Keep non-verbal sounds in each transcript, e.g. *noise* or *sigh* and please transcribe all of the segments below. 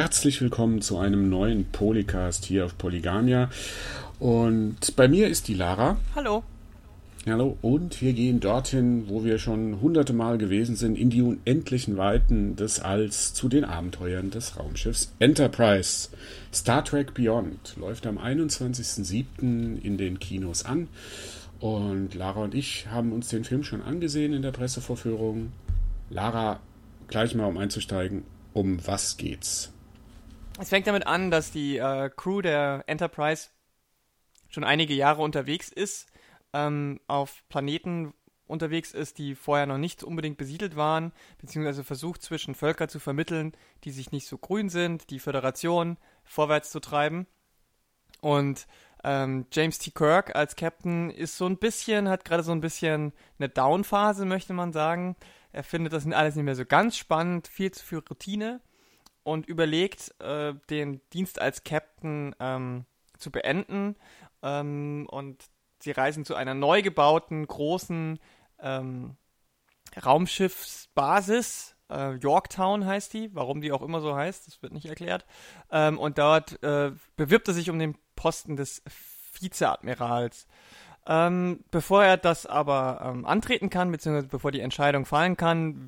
herzlich willkommen zu einem neuen Polycast hier auf Polygania. Und bei mir ist die Lara. Hallo. Hallo. Und wir gehen dorthin, wo wir schon hunderte Mal gewesen sind, in die unendlichen Weiten des Alls zu den Abenteuern des Raumschiffs Enterprise. Star Trek Beyond läuft am 21.07. in den Kinos an. Und Lara und ich haben uns den Film schon angesehen in der Pressevorführung. Lara, gleich mal um einzusteigen, um was geht's? Es fängt damit an, dass die äh, Crew der Enterprise schon einige Jahre unterwegs ist, ähm, auf Planeten unterwegs ist, die vorher noch nicht unbedingt besiedelt waren, beziehungsweise versucht zwischen Völker zu vermitteln, die sich nicht so grün sind, die Föderation vorwärts zu treiben. Und ähm, James T. Kirk als Captain ist so ein bisschen, hat gerade so ein bisschen eine Down-Phase, möchte man sagen. Er findet das alles nicht mehr so ganz spannend, viel zu viel Routine und überlegt, äh, den Dienst als Captain ähm, zu beenden. Ähm, und sie reisen zu einer neu gebauten großen ähm, Raumschiffsbasis. Äh, Yorktown heißt die, warum die auch immer so heißt, das wird nicht erklärt. Ähm, und dort äh, bewirbt er sich um den Posten des Vizeadmirals. Ähm, bevor er das aber ähm, antreten kann, beziehungsweise bevor die Entscheidung fallen kann,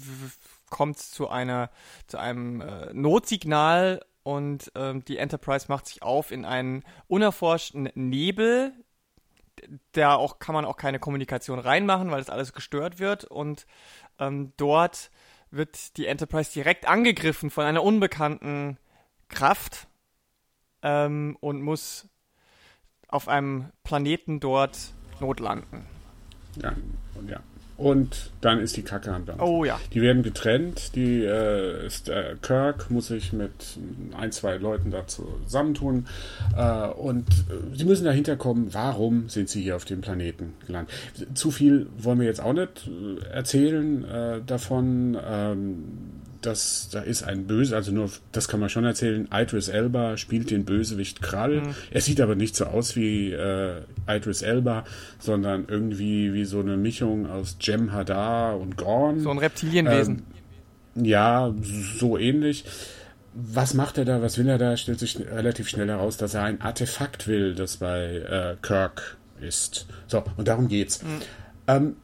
kommt zu einer, zu einem äh, Notsignal und ähm, die Enterprise macht sich auf in einen unerforschten Nebel. Da auch kann man auch keine Kommunikation reinmachen, weil das alles gestört wird und ähm, dort wird die Enterprise direkt angegriffen von einer unbekannten Kraft ähm, und muss auf einem Planeten dort notlanden. Ja, und ja. Und dann ist die Kacke am Dampf. Oh ja. Die werden getrennt. Die äh, ist, äh, Kirk muss sich mit ein, zwei Leuten da zusammentun. Äh, und äh, sie müssen dahinter kommen, warum sind sie hier auf dem Planeten gelandet. Zu viel wollen wir jetzt auch nicht äh, erzählen äh, davon. Ähm, dass da ist ein Böse, also nur, das kann man schon erzählen, Idris Elba spielt den Bösewicht Krall. Mhm. Er sieht aber nicht so aus wie äh, Idris Elba, sondern irgendwie wie so eine Mischung aus Jem Hadar und Gorn. So ein Reptilienwesen. Ähm, ja, so ähnlich. Was macht er da, was will er da? Stellt sich relativ schnell heraus, dass er ein Artefakt will, das bei äh, Kirk ist. So, und darum geht's. Mhm. Ähm,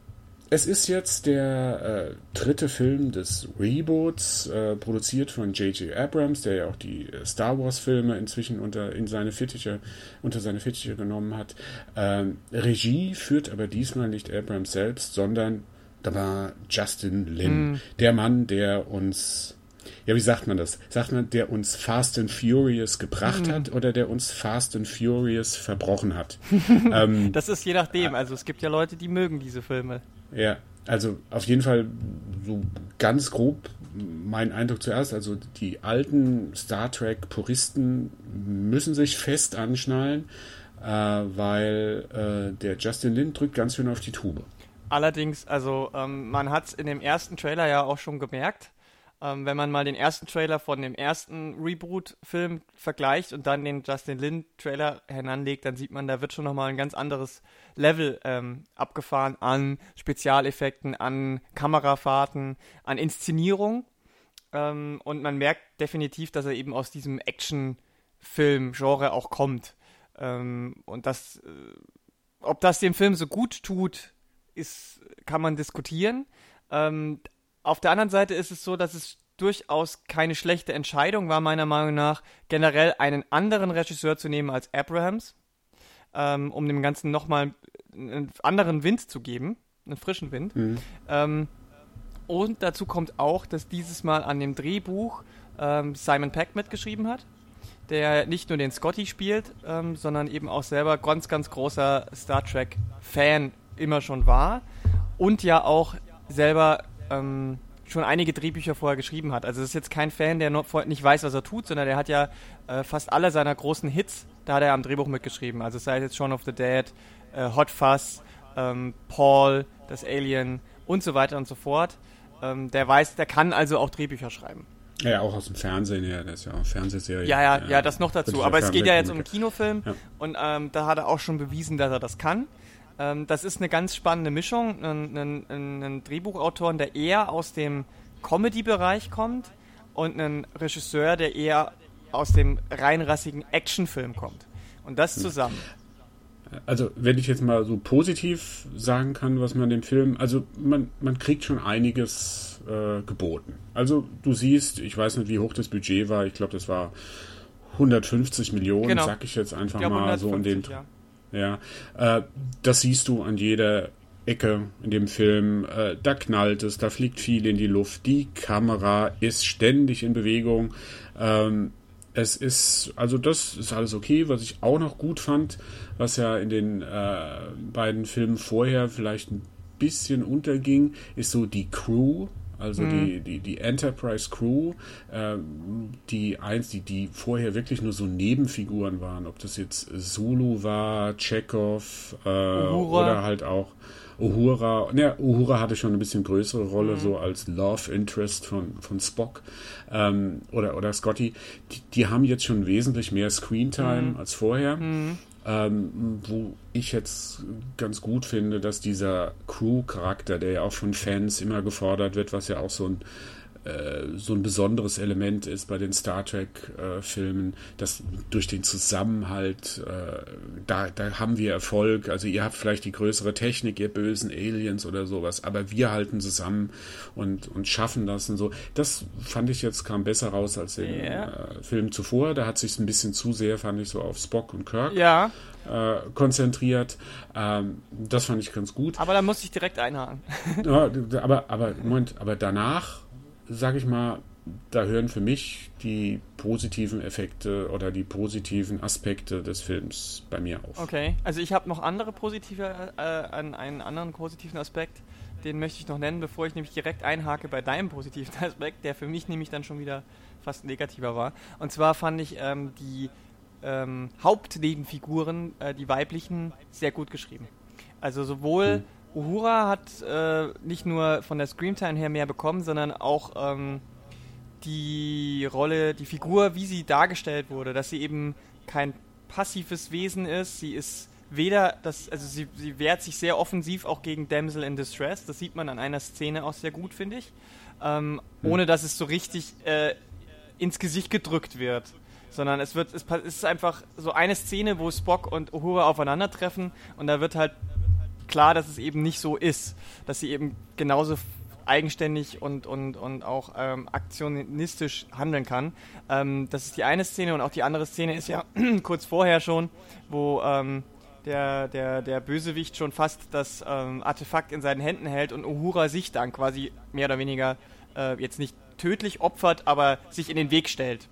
es ist jetzt der äh, dritte Film des Reboots, äh, produziert von J.J. Abrams, der ja auch die äh, Star Wars-Filme inzwischen unter, in seine Fittiche, unter seine Fittiche genommen hat. Ähm, Regie führt aber diesmal nicht Abrams selbst, sondern da war Justin Lin, mm. der Mann, der uns ja, wie sagt man das? Sagt man, der uns Fast and Furious gebracht mhm. hat oder der uns Fast and Furious verbrochen hat? *laughs* ähm, das ist je nachdem. Also es gibt ja Leute, die mögen diese Filme. Ja, also auf jeden Fall so ganz grob mein Eindruck zuerst. Also die alten Star Trek-Puristen müssen sich fest anschnallen, äh, weil äh, der Justin Lin drückt ganz schön auf die Tube. Allerdings, also ähm, man hat es in dem ersten Trailer ja auch schon gemerkt. Ähm, wenn man mal den ersten Trailer von dem ersten Reboot-Film vergleicht und dann den Justin Lin-Trailer heranlegt, dann sieht man, da wird schon nochmal ein ganz anderes Level ähm, abgefahren an Spezialeffekten, an Kamerafahrten, an Inszenierung. Ähm, und man merkt definitiv, dass er eben aus diesem Action-Film-Genre auch kommt. Ähm, und das, äh, ob das dem Film so gut tut, ist, kann man diskutieren. Ähm, auf der anderen Seite ist es so, dass es durchaus keine schlechte Entscheidung war, meiner Meinung nach, generell einen anderen Regisseur zu nehmen als Abrahams, ähm, um dem Ganzen nochmal einen anderen Wind zu geben, einen frischen Wind. Mhm. Ähm, und dazu kommt auch, dass dieses Mal an dem Drehbuch ähm, Simon Peck mitgeschrieben hat, der nicht nur den Scotty spielt, ähm, sondern eben auch selber ganz, ganz großer Star Trek-Fan immer schon war und ja auch selber ähm, schon einige Drehbücher vorher geschrieben hat. Also das ist jetzt kein Fan, der nicht weiß, was er tut, sondern der hat ja äh, fast alle seiner großen Hits, da hat er am Drehbuch mitgeschrieben. Also sei es jetzt Shaun of the Dead, äh, Hot Fuzz, ähm, Paul, das Alien und so weiter und so fort. Ähm, der weiß, der kann also auch Drehbücher schreiben. Ja, auch aus dem Fernsehen, ja, das ist ja auch Fernsehserie. Ja, ja, ja, ja, das noch dazu. Aber es geht ja jetzt um einen Kinofilm ja. und ähm, da hat er auch schon bewiesen, dass er das kann. Ähm, das ist eine ganz spannende Mischung. Ein, ein, ein Drehbuchautor, der eher aus dem Comedy-Bereich kommt und ein Regisseur, der eher aus dem reinrassigen Actionfilm kommt. Und das zusammen. Also, wenn ich jetzt mal so positiv sagen kann, was man dem Film, also man, man kriegt schon einiges äh, geboten. Also, du siehst, ich weiß nicht, wie hoch das Budget war, ich glaube, das war 150 Millionen, genau. sag ich jetzt einfach ich mal 150, so in dem. Ja, ja äh, das siehst du an jeder Ecke in dem Film. Äh, da knallt es, da fliegt viel in die Luft. Die Kamera ist ständig in Bewegung. Ähm, es ist, also das ist alles okay. Was ich auch noch gut fand, was ja in den äh, beiden Filmen vorher vielleicht ein bisschen unterging, ist so die Crew. Also mhm. die, die, die Enterprise Crew, ähm, die eins, die, die vorher wirklich nur so Nebenfiguren waren, ob das jetzt Zulu war, Chekhov äh, oder halt auch Uhura, ne, Uhura hatte schon ein bisschen größere Rolle, mhm. so als Love Interest von, von Spock ähm, oder, oder Scotty. Die, die, haben jetzt schon wesentlich mehr Screentime mhm. als vorher. Mhm. Ähm, wo ich jetzt ganz gut finde, dass dieser Crew-Charakter, der ja auch von Fans immer gefordert wird, was ja auch so ein so ein besonderes Element ist bei den Star Trek-Filmen, äh, dass durch den Zusammenhalt, äh, da, da haben wir Erfolg. Also ihr habt vielleicht die größere Technik, ihr bösen Aliens oder sowas, aber wir halten zusammen und, und schaffen das und so. Das fand ich jetzt kam besser raus als in yeah. äh, Filmen zuvor. Da hat sich ein bisschen zu sehr, fand ich, so auf Spock und Kirk. Ja. Äh, konzentriert. Ähm, das fand ich ganz gut. Aber da musste ich direkt einhaken. ja, aber, aber, Moment, aber danach sag ich mal, da hören für mich die positiven Effekte oder die positiven Aspekte des Films bei mir auf. Okay, also ich habe noch andere positive, äh, einen anderen positiven Aspekt, den möchte ich noch nennen, bevor ich nämlich direkt einhake bei deinem positiven *laughs* Aspekt, der für mich nämlich dann schon wieder fast negativer war. Und zwar fand ich ähm, die ähm, Hauptnebenfiguren, äh, die weiblichen, sehr gut geschrieben. Also sowohl hm Uhura hat äh, nicht nur von der Screamtime her mehr bekommen, sondern auch ähm, die Rolle, die Figur, wie sie dargestellt wurde, dass sie eben kein passives Wesen ist. Sie ist weder, das, also sie, sie wehrt sich sehr offensiv auch gegen Damsel in Distress. Das sieht man an einer Szene auch sehr gut, finde ich. Ähm, hm. Ohne dass es so richtig äh, ins Gesicht gedrückt wird. Sondern es wird, es ist einfach so eine Szene, wo Spock und Uhura aufeinandertreffen und da wird halt klar, dass es eben nicht so ist, dass sie eben genauso eigenständig und, und, und auch ähm, aktionistisch handeln kann. Ähm, das ist die eine Szene und auch die andere Szene ist ja *clears throat* kurz vorher schon, wo ähm, der, der, der Bösewicht schon fast das ähm, Artefakt in seinen Händen hält und Uhura sich dann quasi mehr oder weniger äh, jetzt nicht tödlich opfert, aber sich in den Weg stellt.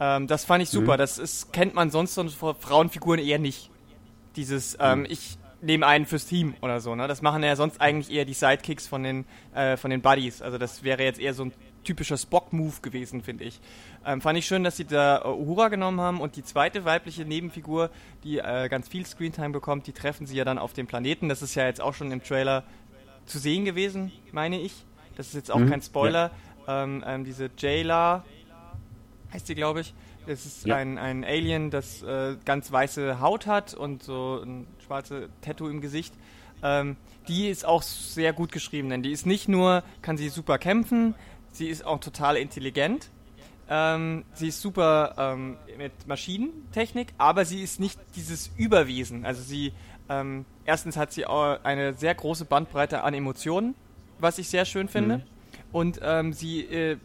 Ähm, das fand ich super. Mhm. Das ist, kennt man sonst von Frauenfiguren eher nicht. Dieses, ähm, mhm. ich neben einen fürs Team oder so. Ne? Das machen ja sonst eigentlich eher die Sidekicks von den, äh, von den Buddies. Also das wäre jetzt eher so ein typischer Spock-Move gewesen, finde ich. Ähm, fand ich schön, dass sie da Uhura genommen haben und die zweite weibliche Nebenfigur, die äh, ganz viel Screentime bekommt, die treffen sie ja dann auf dem Planeten. Das ist ja jetzt auch schon im Trailer zu sehen gewesen, meine ich. Das ist jetzt auch mhm, kein Spoiler. Ja. Ähm, ähm, diese Jayla heißt sie, glaube ich. Es ist ja. ein, ein Alien, das äh, ganz weiße Haut hat und so ein schwarze Tattoo im Gesicht. Ähm, die ist auch sehr gut geschrieben, denn die ist nicht nur, kann sie super kämpfen, sie ist auch total intelligent. Ähm, sie ist super ähm, mit Maschinentechnik, aber sie ist nicht dieses Überwesen. Also sie, ähm, erstens hat sie auch eine sehr große Bandbreite an Emotionen, was ich sehr schön finde. Mhm. Und ähm, sie äh,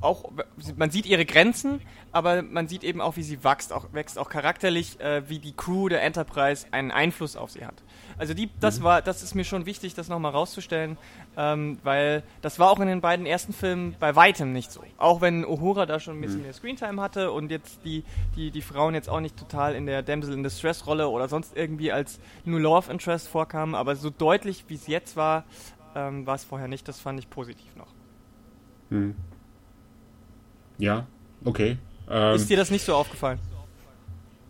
auch, man sieht ihre Grenzen, aber man sieht eben auch, wie sie wächst, auch, wächst auch charakterlich, äh, wie die Crew der Enterprise einen Einfluss auf sie hat. Also die, das mhm. war, das ist mir schon wichtig, das nochmal rauszustellen, ähm, weil das war auch in den beiden ersten Filmen bei weitem nicht so. Auch wenn Uhura da schon ein bisschen mhm. mehr Screentime hatte und jetzt die, die, die Frauen jetzt auch nicht total in der Damsel in Distress Rolle oder sonst irgendwie als New Love Interest vorkamen, aber so deutlich wie es jetzt war, ähm, war es vorher nicht. Das fand ich positiv noch. Mhm. Ja, okay. Ähm, ist dir das nicht so aufgefallen?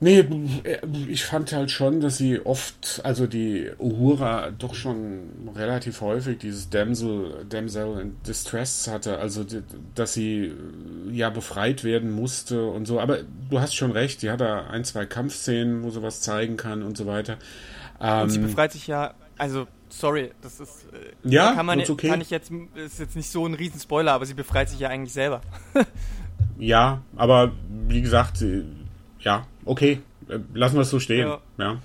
Nee, äh, ich fand halt schon, dass sie oft, also die Uhura doch schon relativ häufig dieses Damsel, Damsel in Distress hatte, also dass sie ja befreit werden musste und so. Aber du hast schon recht, die hat da ein, zwei Kampfszenen, wo sie was zeigen kann und so weiter. Ähm, und sie ähm, befreit sich ja, also sorry, das ist äh, ja kann man okay. kann ich jetzt ist jetzt nicht so ein Riesenspoiler, aber sie befreit sich ja eigentlich selber. *laughs* ja, aber wie gesagt, ja, okay, lassen wir es so stehen. Ja. ja.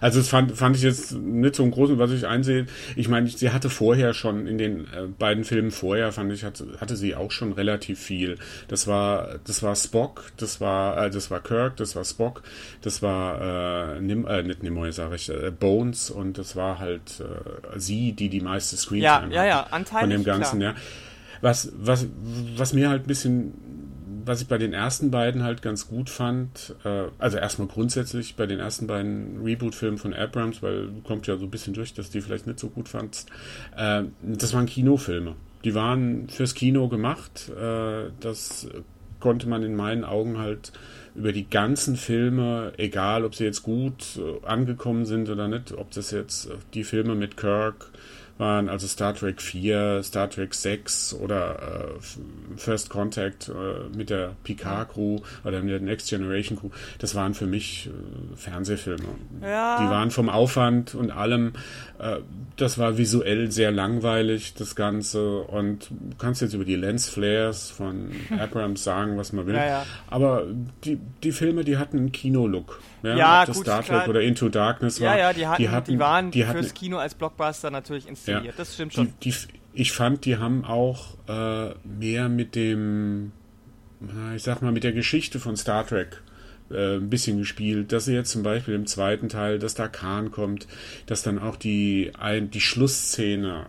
Also das fand, fand ich jetzt nicht so ein großen, was ich einsehe. Ich meine, sie hatte vorher schon in den äh, beiden Filmen vorher, fand ich, hatte, hatte sie auch schon relativ viel. Das war, das war Spock, das war, äh, das war Kirk, das war Spock, das war äh, Nim, äh, nicht Nimoy, sage ich, äh, Bones und das war halt äh, sie, die die meiste Screentime ja, hat. Ja, ja, anteilig, Von dem Ganzen, klar. ja. Was, was, was mir halt ein bisschen was ich bei den ersten beiden halt ganz gut fand, äh, also erstmal grundsätzlich bei den ersten beiden Reboot-Filmen von Abrams, weil kommt ja so ein bisschen durch, dass die vielleicht nicht so gut fandst, äh, das waren Kinofilme. Die waren fürs Kino gemacht. Äh, das konnte man in meinen Augen halt über die ganzen Filme, egal ob sie jetzt gut äh, angekommen sind oder nicht, ob das jetzt die Filme mit Kirk, waren also Star Trek 4, Star Trek 6 oder äh, First Contact äh, mit der Picard-Crew oder mit der Next Generation Crew. Das waren für mich äh, Fernsehfilme. Ja. Die waren vom Aufwand und allem, äh, das war visuell sehr langweilig, das Ganze. Und du kannst jetzt über die Lensflares von *laughs* Abrams sagen, was man will. Ja, ja. Aber die, die Filme, die hatten einen Kino-Look. Ja, ja gut, Star Trek klar. oder Into Darkness war. Ja, ja, die, hatten, die, hatten, die waren die hatten, fürs Kino als Blockbuster natürlich inszeniert. Ja, das stimmt schon. Die, ich fand, die haben auch äh, mehr mit dem, ich sag mal, mit der Geschichte von Star Trek äh, ein bisschen gespielt, dass sie jetzt zum Beispiel im zweiten Teil, dass da Khan kommt, dass dann auch die, ein, die Schlussszene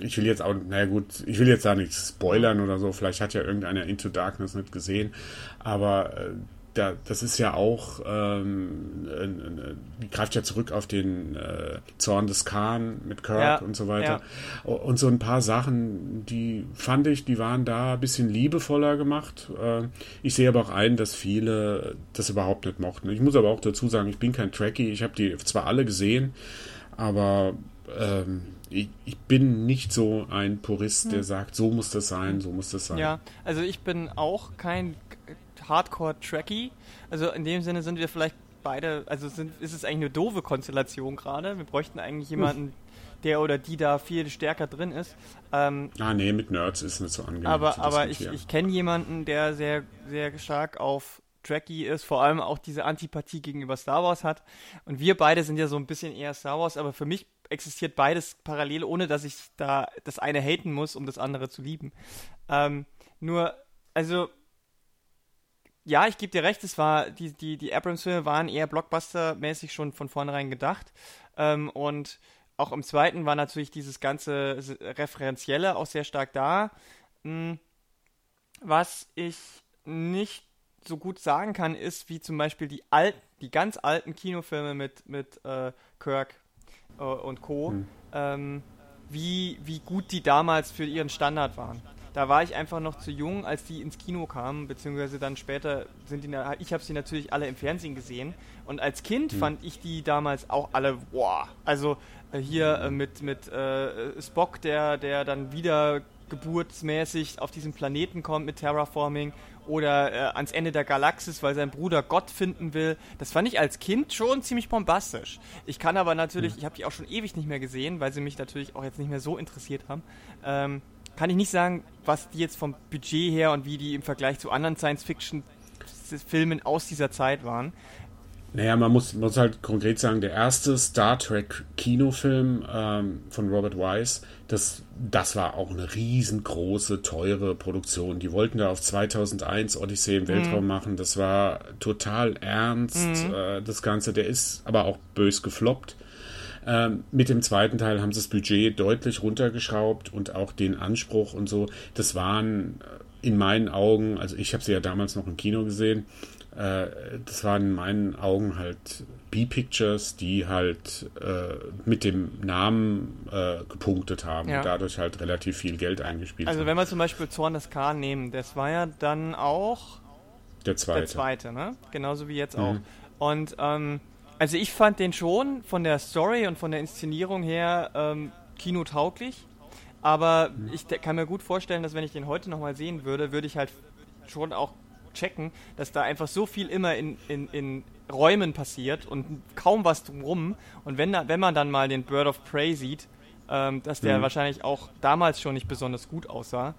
ich will jetzt auch, naja gut, ich will jetzt da nichts spoilern oder so, vielleicht hat ja irgendeiner Into Darkness nicht gesehen, aber äh, da, das ist ja auch, ähm, äh, greift ja zurück auf den äh, Zorn des Khan mit Kirk ja, und so weiter. Ja. Und so ein paar Sachen, die fand ich, die waren da ein bisschen liebevoller gemacht. Äh, ich sehe aber auch ein, dass viele das überhaupt nicht mochten. Ich muss aber auch dazu sagen, ich bin kein Trekkie. Ich habe die zwar alle gesehen, aber ähm, ich, ich, bin nicht so ein Purist, der hm. sagt, so muss das sein, so muss das sein. Ja, also ich bin auch kein Hardcore-Tracky. Also in dem Sinne sind wir vielleicht beide, also sind, ist es eigentlich eine doofe Konstellation gerade. Wir bräuchten eigentlich jemanden, der oder die da viel stärker drin ist. Ähm, ah, nee, mit Nerds ist nicht so angenehm. Aber, aber ich, ich kenne jemanden, der sehr, sehr stark auf Tracky ist, vor allem auch diese Antipathie gegenüber Star Wars hat. Und wir beide sind ja so ein bisschen eher Star Wars, aber für mich existiert beides parallel, ohne dass ich da das eine haten muss, um das andere zu lieben. Ähm, nur, also ja, ich gebe dir recht, es war, die, die, die Abrams-Filme waren eher Blockbuster-mäßig schon von vornherein gedacht. Ähm, und auch im zweiten war natürlich dieses ganze Referenzielle auch sehr stark da. Hm, was ich nicht so gut sagen kann, ist, wie zum Beispiel die alten, die ganz alten Kinofilme mit, mit äh, Kirk äh, und Co., hm. ähm, wie, wie gut die damals für ihren Standard waren da war ich einfach noch zu jung, als die ins Kino kamen, beziehungsweise dann später sind die, ich habe sie natürlich alle im Fernsehen gesehen und als Kind mhm. fand ich die damals auch alle, boah, also äh, hier äh, mit, mit äh, Spock, der, der dann wieder geburtsmäßig auf diesen Planeten kommt mit Terraforming oder äh, ans Ende der Galaxis, weil sein Bruder Gott finden will. Das fand ich als Kind schon ziemlich bombastisch. Ich kann aber natürlich, hm. ich habe die auch schon ewig nicht mehr gesehen, weil sie mich natürlich auch jetzt nicht mehr so interessiert haben. Ähm, kann ich nicht sagen, was die jetzt vom Budget her und wie die im Vergleich zu anderen Science-Fiction-Filmen aus dieser Zeit waren. Naja, man muss, muss halt konkret sagen, der erste Star Trek Kinofilm ähm, von Robert Wise, das, das war auch eine riesengroße, teure Produktion. Die wollten da auf 2001 Odyssee im Weltraum mhm. machen. Das war total ernst, mhm. äh, das Ganze. Der ist aber auch bös gefloppt. Ähm, mit dem zweiten Teil haben sie das Budget deutlich runtergeschraubt und auch den Anspruch und so. Das waren äh, in meinen Augen, also ich habe sie ja damals noch im Kino gesehen, äh, das waren in meinen Augen halt B-Pictures, die halt äh, mit dem Namen äh, gepunktet haben ja. und dadurch halt relativ viel Geld eingespielt also haben. Also wenn wir zum Beispiel Zorn des Khan nehmen, das war ja dann auch der zweite. Der zweite, ne? Genauso wie jetzt auch. Mhm. Und ähm, also ich fand den schon von der Story und von der Inszenierung her ähm, kinotauglich. Aber mhm. ich kann mir gut vorstellen, dass wenn ich den heute nochmal sehen würde, würde ich halt schon auch checken, dass da einfach so viel immer in, in, in Räumen passiert und kaum was drumrum. Und wenn, da, wenn man dann mal den Bird of Prey sieht, ähm, dass der mhm. wahrscheinlich auch damals schon nicht besonders gut aussah.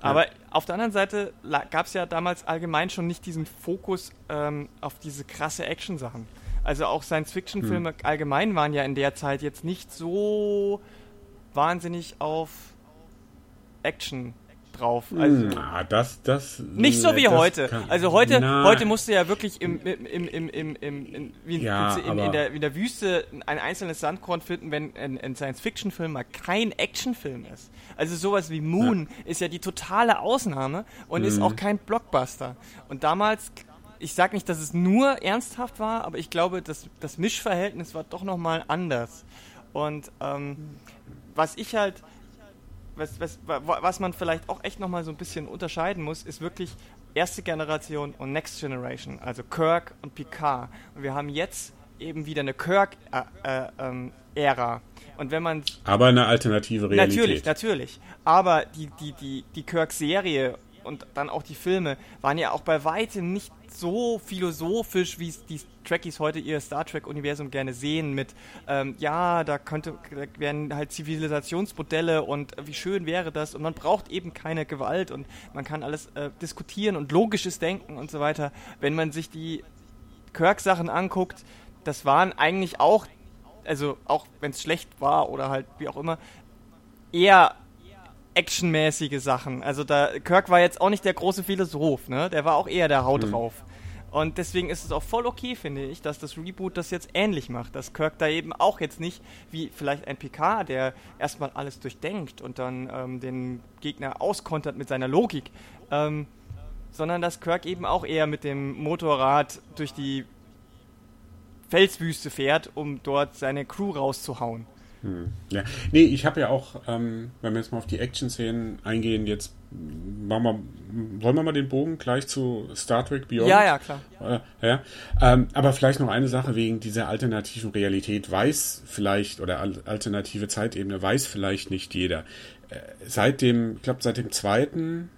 Aber auf der anderen Seite gab es ja damals allgemein schon nicht diesen Fokus ähm, auf diese krasse Action-Sachen. Also auch Science-Fiction-Filme hm. allgemein waren ja in der Zeit jetzt nicht so wahnsinnig auf Action drauf. Also Na, das, das, nicht so wie heute. Kann, also heute, na, heute musst du ja wirklich im, im, im, im, im, im wie, ja, in, in, der, in der Wüste ein einzelnes Sandkorn finden, wenn ein, ein Science-Fiction-Film mal kein Action-Film ist. Also sowas wie Moon ja. ist ja die totale Ausnahme und mhm. ist auch kein Blockbuster. Und damals ich sage nicht, dass es nur ernsthaft war, aber ich glaube, das, das Mischverhältnis war doch nochmal anders. Und ähm, was ich halt was, was, was man vielleicht auch echt nochmal so ein bisschen unterscheiden muss, ist wirklich erste Generation und Next Generation, also Kirk und Picard. Und wir haben jetzt eben wieder eine Kirk-Ära. Und wenn man. Aber eine alternative Realität. Natürlich, natürlich. Aber die, die, die, die Kirk-Serie und dann auch die Filme waren ja auch bei weitem nicht so philosophisch, wie es die Trekkies heute ihr Star Trek-Universum gerne sehen, mit ähm, ja, da könnte da werden halt Zivilisationsmodelle und wie schön wäre das und man braucht eben keine Gewalt und man kann alles äh, diskutieren und logisches Denken und so weiter. Wenn man sich die Kirk-Sachen anguckt, das waren eigentlich auch, also auch wenn es schlecht war oder halt wie auch immer, eher actionmäßige Sachen. Also da Kirk war jetzt auch nicht der große Philosoph, ne? Der war auch eher der Haut mhm. drauf. Und deswegen ist es auch voll okay, finde ich, dass das Reboot das jetzt ähnlich macht. Dass Kirk da eben auch jetzt nicht wie vielleicht ein PK, der erstmal alles durchdenkt und dann ähm, den Gegner auskontert mit seiner Logik, ähm, sondern dass Kirk eben auch eher mit dem Motorrad durch die Felswüste fährt, um dort seine Crew rauszuhauen. Hm. Ja, nee, ich habe ja auch, ähm, wenn wir jetzt mal auf die Action-Szenen eingehen, jetzt machen wir, wollen wir mal den Bogen gleich zu Star Trek Beyond? Ja, ja, klar. Äh, ja. Ähm, aber vielleicht noch eine Sache wegen dieser alternativen Realität weiß vielleicht, oder alternative Zeitebene weiß vielleicht nicht jeder. Äh, seit dem, ich glaube, seit dem zweiten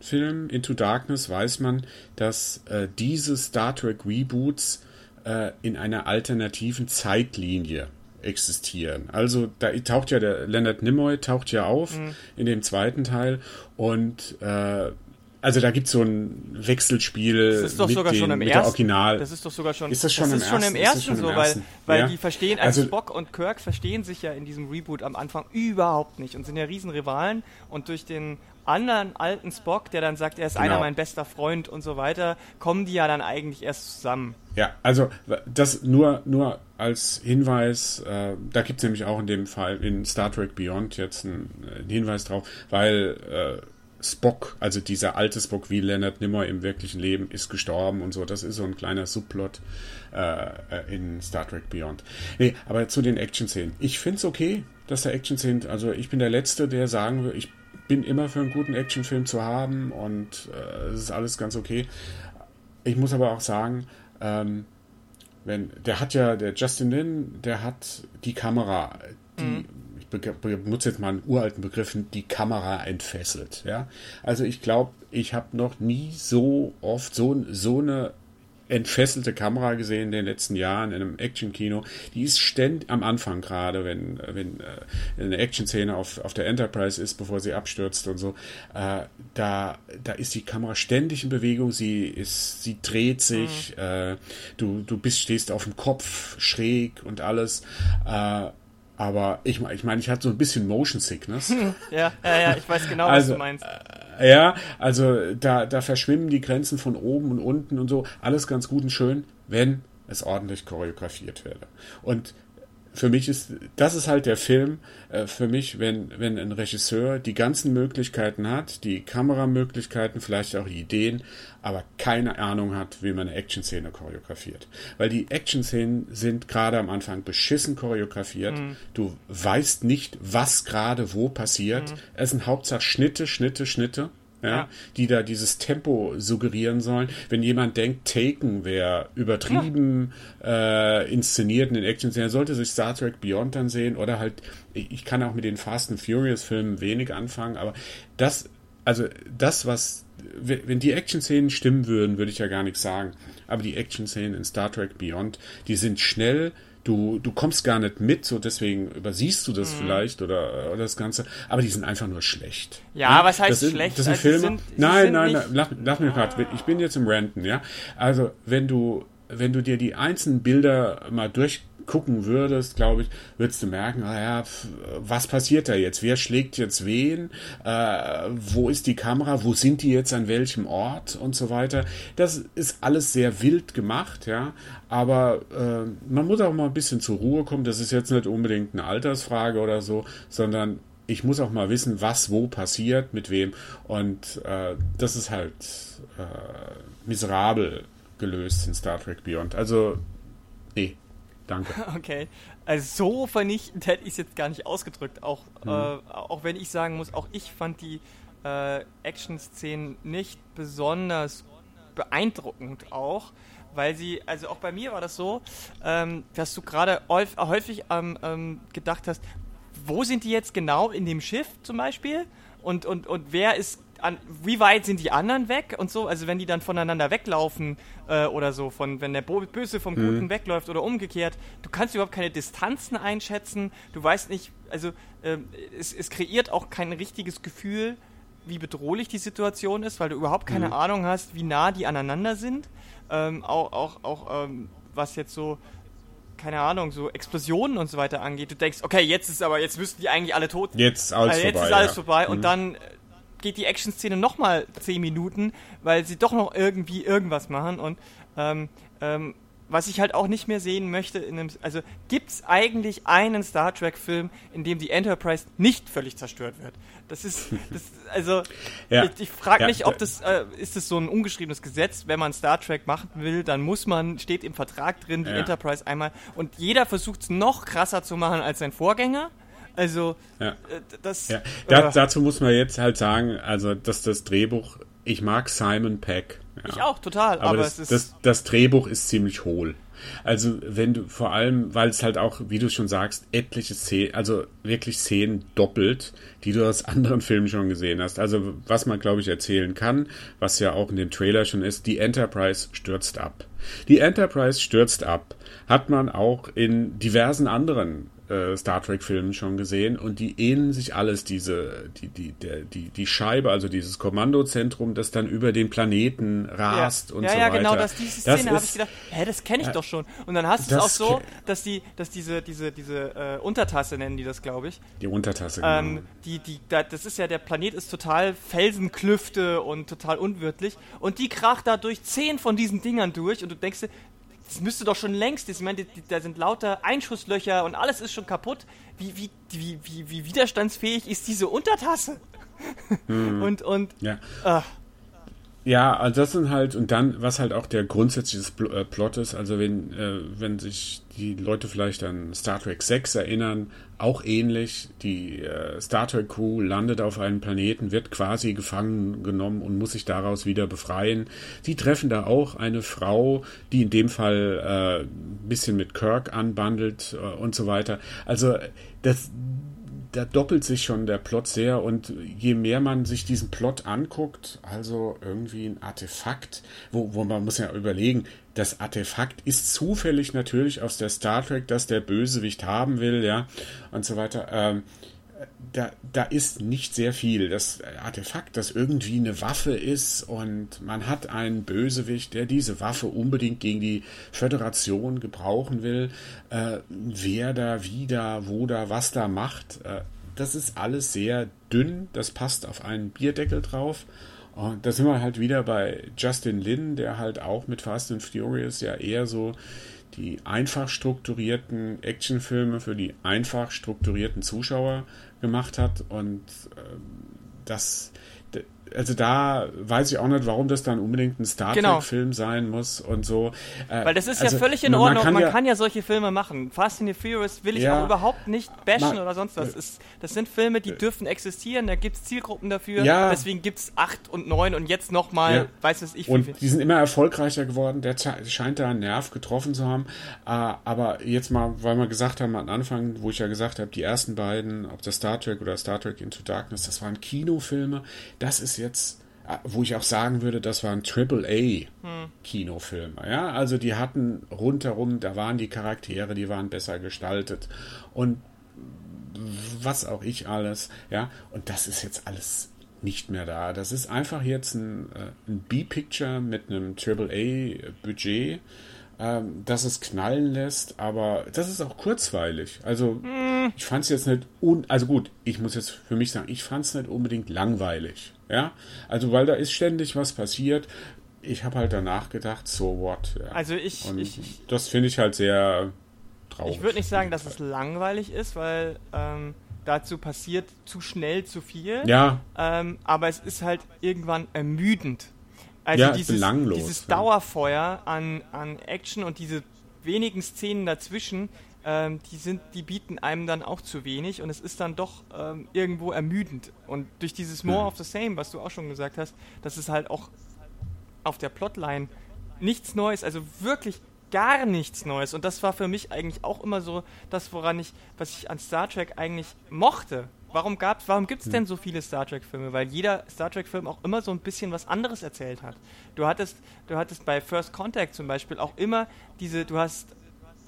Film Into Darkness weiß man, dass äh, diese Star Trek Reboots äh, in einer alternativen Zeitlinie existieren. Also da taucht ja der Leonard Nimoy taucht ja auf mhm. in dem zweiten Teil und äh, also da gibt es so ein Wechselspiel das ist doch mit, sogar den, schon im ersten, Original. Das ist doch sogar schon, ist das schon, das im, ist ersten? im ersten schon so, im weil, weil ja. die verstehen, also, also Spock und Kirk verstehen sich ja in diesem Reboot am Anfang überhaupt nicht und sind ja riesen Rivalen und durch den anderen alten Spock, der dann sagt, er ist genau. einer mein bester Freund und so weiter, kommen die ja dann eigentlich erst zusammen. Ja, also das nur, nur als Hinweis, äh, da gibt es nämlich auch in dem Fall in Star Trek Beyond jetzt einen, einen Hinweis drauf, weil äh, Spock, also dieser alte Spock wie Leonard Nimmer im wirklichen Leben, ist gestorben und so. Das ist so ein kleiner Subplot äh, in Star Trek Beyond. Nee, aber zu den Action-Szenen. Ich finde es okay, dass da Action-Szenen, also ich bin der Letzte, der sagen will, ich bin immer für einen guten Actionfilm zu haben und äh, es ist alles ganz okay. Ich muss aber auch sagen, ähm, wenn, der hat ja, der Justin Lin, der hat die Kamera, die, mhm. Benutze jetzt mal einen uralten Begriff, die Kamera entfesselt. Ja? Also ich glaube, ich habe noch nie so oft so, so eine entfesselte Kamera gesehen in den letzten Jahren in einem Action-Kino. Die ist ständig am Anfang gerade, wenn, wenn äh, eine Action-Szene auf, auf der Enterprise ist, bevor sie abstürzt und so. Äh, da, da ist die Kamera ständig in Bewegung. Sie ist, sie dreht sich. Mhm. Äh, du, du bist, stehst auf dem Kopf schräg und alles. Aber ich, ich meine, ich hatte so ein bisschen Motion Sickness. *laughs* ja, ja, ja, ich weiß genau, also, was du meinst. Äh, ja, also da, da verschwimmen die Grenzen von oben und unten und so. Alles ganz gut und schön, wenn es ordentlich choreografiert werde. Und für mich ist, das ist halt der Film, äh, für mich, wenn, wenn ein Regisseur die ganzen Möglichkeiten hat, die Kameramöglichkeiten, vielleicht auch die Ideen, aber keine Ahnung hat, wie man eine Action-Szene choreografiert. Weil die Action-Szenen sind gerade am Anfang beschissen choreografiert. Mhm. Du weißt nicht, was gerade wo passiert. Mhm. Es sind Hauptsache Schnitte, Schnitte, Schnitte ja, ja, die da dieses Tempo suggerieren sollen. Wenn jemand denkt, Taken wäre übertrieben ja. äh, inszeniert in den Action-Szenen, sollte sich Star Trek Beyond dann sehen oder halt, ich kann auch mit den Fast and Furious-Filmen wenig anfangen, aber das, also das, was, wenn die Action-Szenen stimmen würden, würde ich ja gar nichts sagen. Aber die Action-Szenen in Star Trek Beyond, die sind schnell, Du, du kommst gar nicht mit, so deswegen übersiehst du das mhm. vielleicht oder, oder das Ganze, aber die sind einfach nur schlecht. Ja, ja? was heißt das sind, schlecht? Das sind also Filme. Sind, nein, nein, nein, lass, lass mich gerade, ich bin jetzt im Renten, ja. Also, wenn du, wenn du dir die einzelnen Bilder mal durch gucken würdest, glaube ich, würdest du merken, ah ja, was passiert da jetzt? Wer schlägt jetzt wen? Äh, wo ist die Kamera? Wo sind die jetzt an welchem Ort und so weiter? Das ist alles sehr wild gemacht, ja. Aber äh, man muss auch mal ein bisschen zur Ruhe kommen. Das ist jetzt nicht unbedingt eine Altersfrage oder so, sondern ich muss auch mal wissen, was wo passiert, mit wem. Und äh, das ist halt äh, miserabel gelöst in Star Trek Beyond. Also, nee, Danke. *laughs* Okay. Also so vernichtend hätte ich es jetzt gar nicht ausgedrückt. Auch, mhm. äh, auch wenn ich sagen muss, auch ich fand die äh, Action-Szenen nicht besonders beeindruckend auch, weil sie, also auch bei mir war das so, ähm, dass du gerade häufig ähm, ähm, gedacht hast, wo sind die jetzt genau in dem Schiff zum Beispiel? Und, und, und wer ist an, wie weit sind die anderen weg und so, also wenn die dann voneinander weglaufen äh, oder so, von wenn der Böse vom Guten mhm. wegläuft oder umgekehrt, du kannst überhaupt keine Distanzen einschätzen, du weißt nicht, also äh, es, es kreiert auch kein richtiges Gefühl, wie bedrohlich die Situation ist, weil du überhaupt keine mhm. Ahnung hast, wie nah die aneinander sind. Ähm, auch auch, auch ähm, was jetzt so, keine Ahnung, so Explosionen und so weiter angeht. Du denkst, okay, jetzt ist aber, jetzt müssten die eigentlich alle tot. Jetzt ist alles also jetzt vorbei. Ist alles ja. vorbei. Mhm. Und dann geht die Action-Szene nochmal 10 Minuten, weil sie doch noch irgendwie irgendwas machen und ähm, ähm, was ich halt auch nicht mehr sehen möchte, in einem, also gibt es eigentlich einen Star Trek-Film, in dem die Enterprise nicht völlig zerstört wird? Das ist, das, also *laughs* ja. ich, ich frage mich, ob das äh, ist das so ein ungeschriebenes Gesetz, wenn man Star Trek machen will, dann muss man steht im Vertrag drin die ja. Enterprise einmal und jeder versucht es noch krasser zu machen als sein Vorgänger. Also, ja. Äh, das. Ja. Da, äh, dazu muss man jetzt halt sagen, also, dass das Drehbuch, ich mag Simon Peck. Ja. Ich auch, total. Aber, aber das, das, das, Drehbuch ist ziemlich hohl. Also, wenn du vor allem, weil es halt auch, wie du schon sagst, etliche Szenen, also wirklich Szenen doppelt, die du aus *laughs* anderen Filmen schon gesehen hast. Also, was man, glaube ich, erzählen kann, was ja auch in dem Trailer schon ist, die Enterprise stürzt ab. Die Enterprise stürzt ab, hat man auch in diversen anderen äh, Star Trek-Filmen schon gesehen und die ähneln sich alles, diese, die, die, der, die, die Scheibe, also dieses Kommandozentrum, das dann über den Planeten rast ja. und ja, so ja, weiter. Ja, genau, das, diese Szene habe ich gedacht, hä, das kenne ich äh, doch schon. Und dann hast du es auch so, dass die, dass diese, diese, diese äh, Untertasse nennen die das, glaube ich. Die Untertasse, genau. Ähm, die, die, da, das ist ja, der Planet ist total Felsenklüfte und total unwirtlich und die kracht da durch zehn von diesen Dingern durch und du denkst dir, das müsste doch schon längst, ich meine, da sind lauter Einschusslöcher und alles ist schon kaputt. Wie, wie, wie, wie, wie widerstandsfähig ist diese Untertasse? Hm. *laughs* und, und, ja. Äh, ja, also das sind halt, und dann, was halt auch der grundsätzliche äh, Plot ist, also wenn, äh, wenn sich die Leute vielleicht an Star Trek 6 erinnern, auch ähnlich, die äh, Star Trek Crew landet auf einem Planeten, wird quasi gefangen genommen und muss sich daraus wieder befreien. Sie treffen da auch eine Frau, die in dem Fall äh, ein bisschen mit Kirk anbandelt äh, und so weiter. Also das da doppelt sich schon der Plot sehr und je mehr man sich diesen Plot anguckt, also irgendwie ein Artefakt, wo, wo man muss ja überlegen, das Artefakt ist zufällig natürlich aus der Star Trek, das der Bösewicht haben will, ja, und so weiter. Ähm, da, da ist nicht sehr viel. Das Artefakt, das irgendwie eine Waffe ist und man hat einen Bösewicht, der diese Waffe unbedingt gegen die Föderation gebrauchen will. Äh, wer da, wie da, wo da, was da macht, äh, das ist alles sehr dünn. Das passt auf einen Bierdeckel drauf. Und da sind wir halt wieder bei Justin Lin, der halt auch mit Fast and Furious ja eher so die einfach strukturierten Actionfilme für die einfach strukturierten Zuschauer gemacht hat. Und äh, das also da weiß ich auch nicht, warum das dann unbedingt ein Star genau. Trek-Film sein muss und so. Äh, Weil das ist also, ja völlig in Ordnung. Man kann, man ja, kann, ja, solche Filme machen. Fast and the Furious will ich ja, auch überhaupt nicht bashen man, oder sonst was. Das, das sind Filme, die dürfen existieren. Da gibt es Zielgruppen dafür. Ja, Deswegen gibt es 8 und 9 und jetzt nochmal, ja. weiß es ich. Und viel. die sind immer erfolgreicher geworden. Der scheint da einen Nerv getroffen zu haben. Äh, aber jetzt mal, weil wir gesagt haben am Anfang, wo ich ja gesagt habe, die ersten beiden, ob das Star Trek oder Star Trek Into Darkness, das waren Kinofilme. Das ist jetzt wo ich auch sagen würde, das waren Triple-A-Kinofilme. Ja, also die hatten rundherum, da waren die Charaktere, die waren besser gestaltet und was auch ich alles. Ja, und das ist jetzt alles nicht mehr da. Das ist einfach jetzt ein, äh, ein B-Picture mit einem Triple-A-Budget ähm, dass es knallen lässt, aber das ist auch kurzweilig. Also mm. ich fand es jetzt nicht, un also gut, ich muss jetzt für mich sagen, ich fand es nicht unbedingt langweilig. Ja, also weil da ist ständig was passiert. Ich habe halt danach gedacht, so what. Ja. Also ich, ich, ich das finde ich halt sehr traurig. Ich würde nicht sagen, dass es langweilig ist, weil ähm, dazu passiert zu schnell zu viel. Ja. Ähm, aber es ist halt irgendwann ermüdend. Also ja, dieses, belanglos, dieses Dauerfeuer an, an Action und diese wenigen Szenen dazwischen, ähm, die sind, die bieten einem dann auch zu wenig und es ist dann doch ähm, irgendwo ermüdend. Und durch dieses More of the Same, was du auch schon gesagt hast, das ist halt auch auf der Plotline nichts Neues, also wirklich gar nichts Neues. Und das war für mich eigentlich auch immer so das, woran ich, was ich an Star Trek eigentlich mochte warum gab's, warum gibt es denn so viele Star Trek-Filme? Weil jeder Star Trek-Film auch immer so ein bisschen was anderes erzählt hat. Du hattest, du hattest bei First Contact zum Beispiel auch immer diese, du hast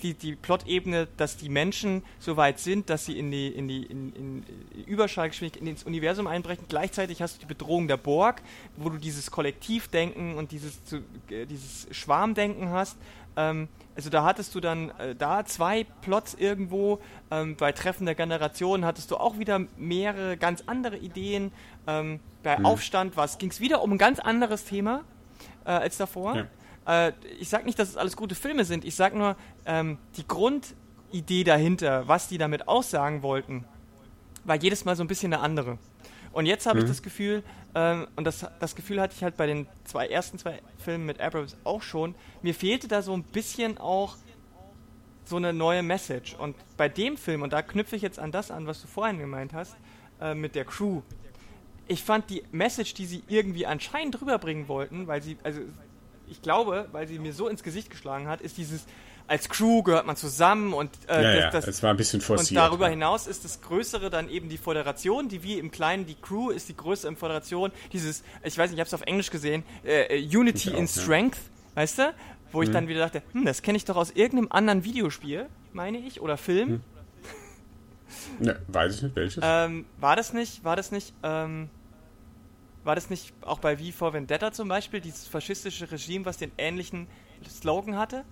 die, die Plot-Ebene, dass die Menschen so weit sind, dass sie in die, in die, in, in Überschallgeschwindigkeit ins Universum einbrechen. Gleichzeitig hast du die Bedrohung der Borg, wo du dieses Kollektivdenken und dieses, äh, dieses Schwarmdenken hast. Ähm, also da hattest du dann äh, da zwei Plots irgendwo. Ähm, bei Treffen der Generation hattest du auch wieder mehrere ganz andere Ideen. Ähm, bei mhm. Aufstand ging es wieder um ein ganz anderes Thema äh, als davor. Ja. Äh, ich sage nicht, dass es alles gute Filme sind. Ich sage nur, ähm, die Grundidee dahinter, was die damit aussagen wollten, war jedes Mal so ein bisschen eine andere. Und jetzt habe mhm. ich das Gefühl, ähm, und das, das Gefühl hatte ich halt bei den zwei ersten zwei Filmen mit Abrams auch schon, mir fehlte da so ein bisschen auch so eine neue Message. Und bei dem Film, und da knüpfe ich jetzt an das an, was du vorhin gemeint hast, äh, mit der Crew, ich fand die Message, die sie irgendwie anscheinend rüberbringen wollten, weil sie, also ich glaube, weil sie mir so ins Gesicht geschlagen hat, ist dieses, als Crew gehört man zusammen und äh, ja, das, das, es war ein bisschen forciert. Und darüber hinaus ist das Größere dann eben die Föderation, die wie im Kleinen die Crew ist die größte in Föderation. Dieses, ich weiß nicht, ich habe es auf Englisch gesehen, äh, äh Unity auch, in Strength, ja. weißt du? Wo ich hm. dann wieder dachte, hm, das kenne ich doch aus irgendeinem anderen Videospiel, meine ich, oder Film. Hm. Ne, weiß ich nicht, welches. Ähm, war das nicht, war das nicht, ähm, war das nicht auch bei V for Vendetta zum Beispiel, dieses faschistische Regime, was den ähnlichen Slogan hatte?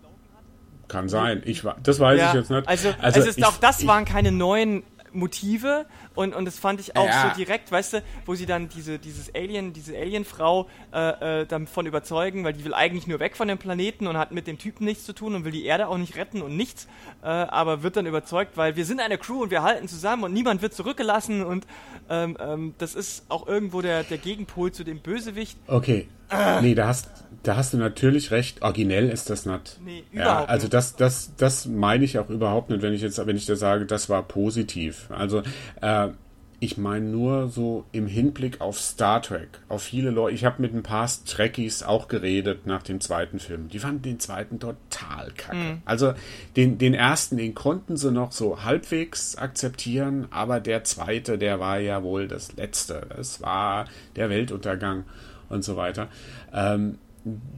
Kann sein. Ich, das weiß ja, ich jetzt nicht. Also, also, also ich, auch das ich, waren keine neuen Motive und, und das fand ich auch ja. so direkt, weißt du, wo sie dann diese, dieses Alien, diese Alienfrau äh, äh, davon überzeugen, weil die will eigentlich nur weg von dem Planeten und hat mit dem Typen nichts zu tun und will die Erde auch nicht retten und nichts, äh, aber wird dann überzeugt, weil wir sind eine Crew und wir halten zusammen und niemand wird zurückgelassen und ähm, ähm, das ist auch irgendwo der, der Gegenpol zu dem Bösewicht. Okay. Äh. Nee, da hast, da hast du natürlich recht. Originell ist das nicht. Nee, überhaupt ja, also das, das, das meine ich auch überhaupt nicht, wenn ich jetzt, wenn ich da sage, das war positiv. Also äh, ich meine nur so im Hinblick auf Star Trek, auf viele Leute. Ich habe mit ein paar Trekkies auch geredet nach dem zweiten Film. Die fanden den zweiten total kacke. Mhm. Also den, den ersten, den konnten sie noch so halbwegs akzeptieren, aber der zweite, der war ja wohl das letzte. Das war der Weltuntergang und so weiter. Ähm,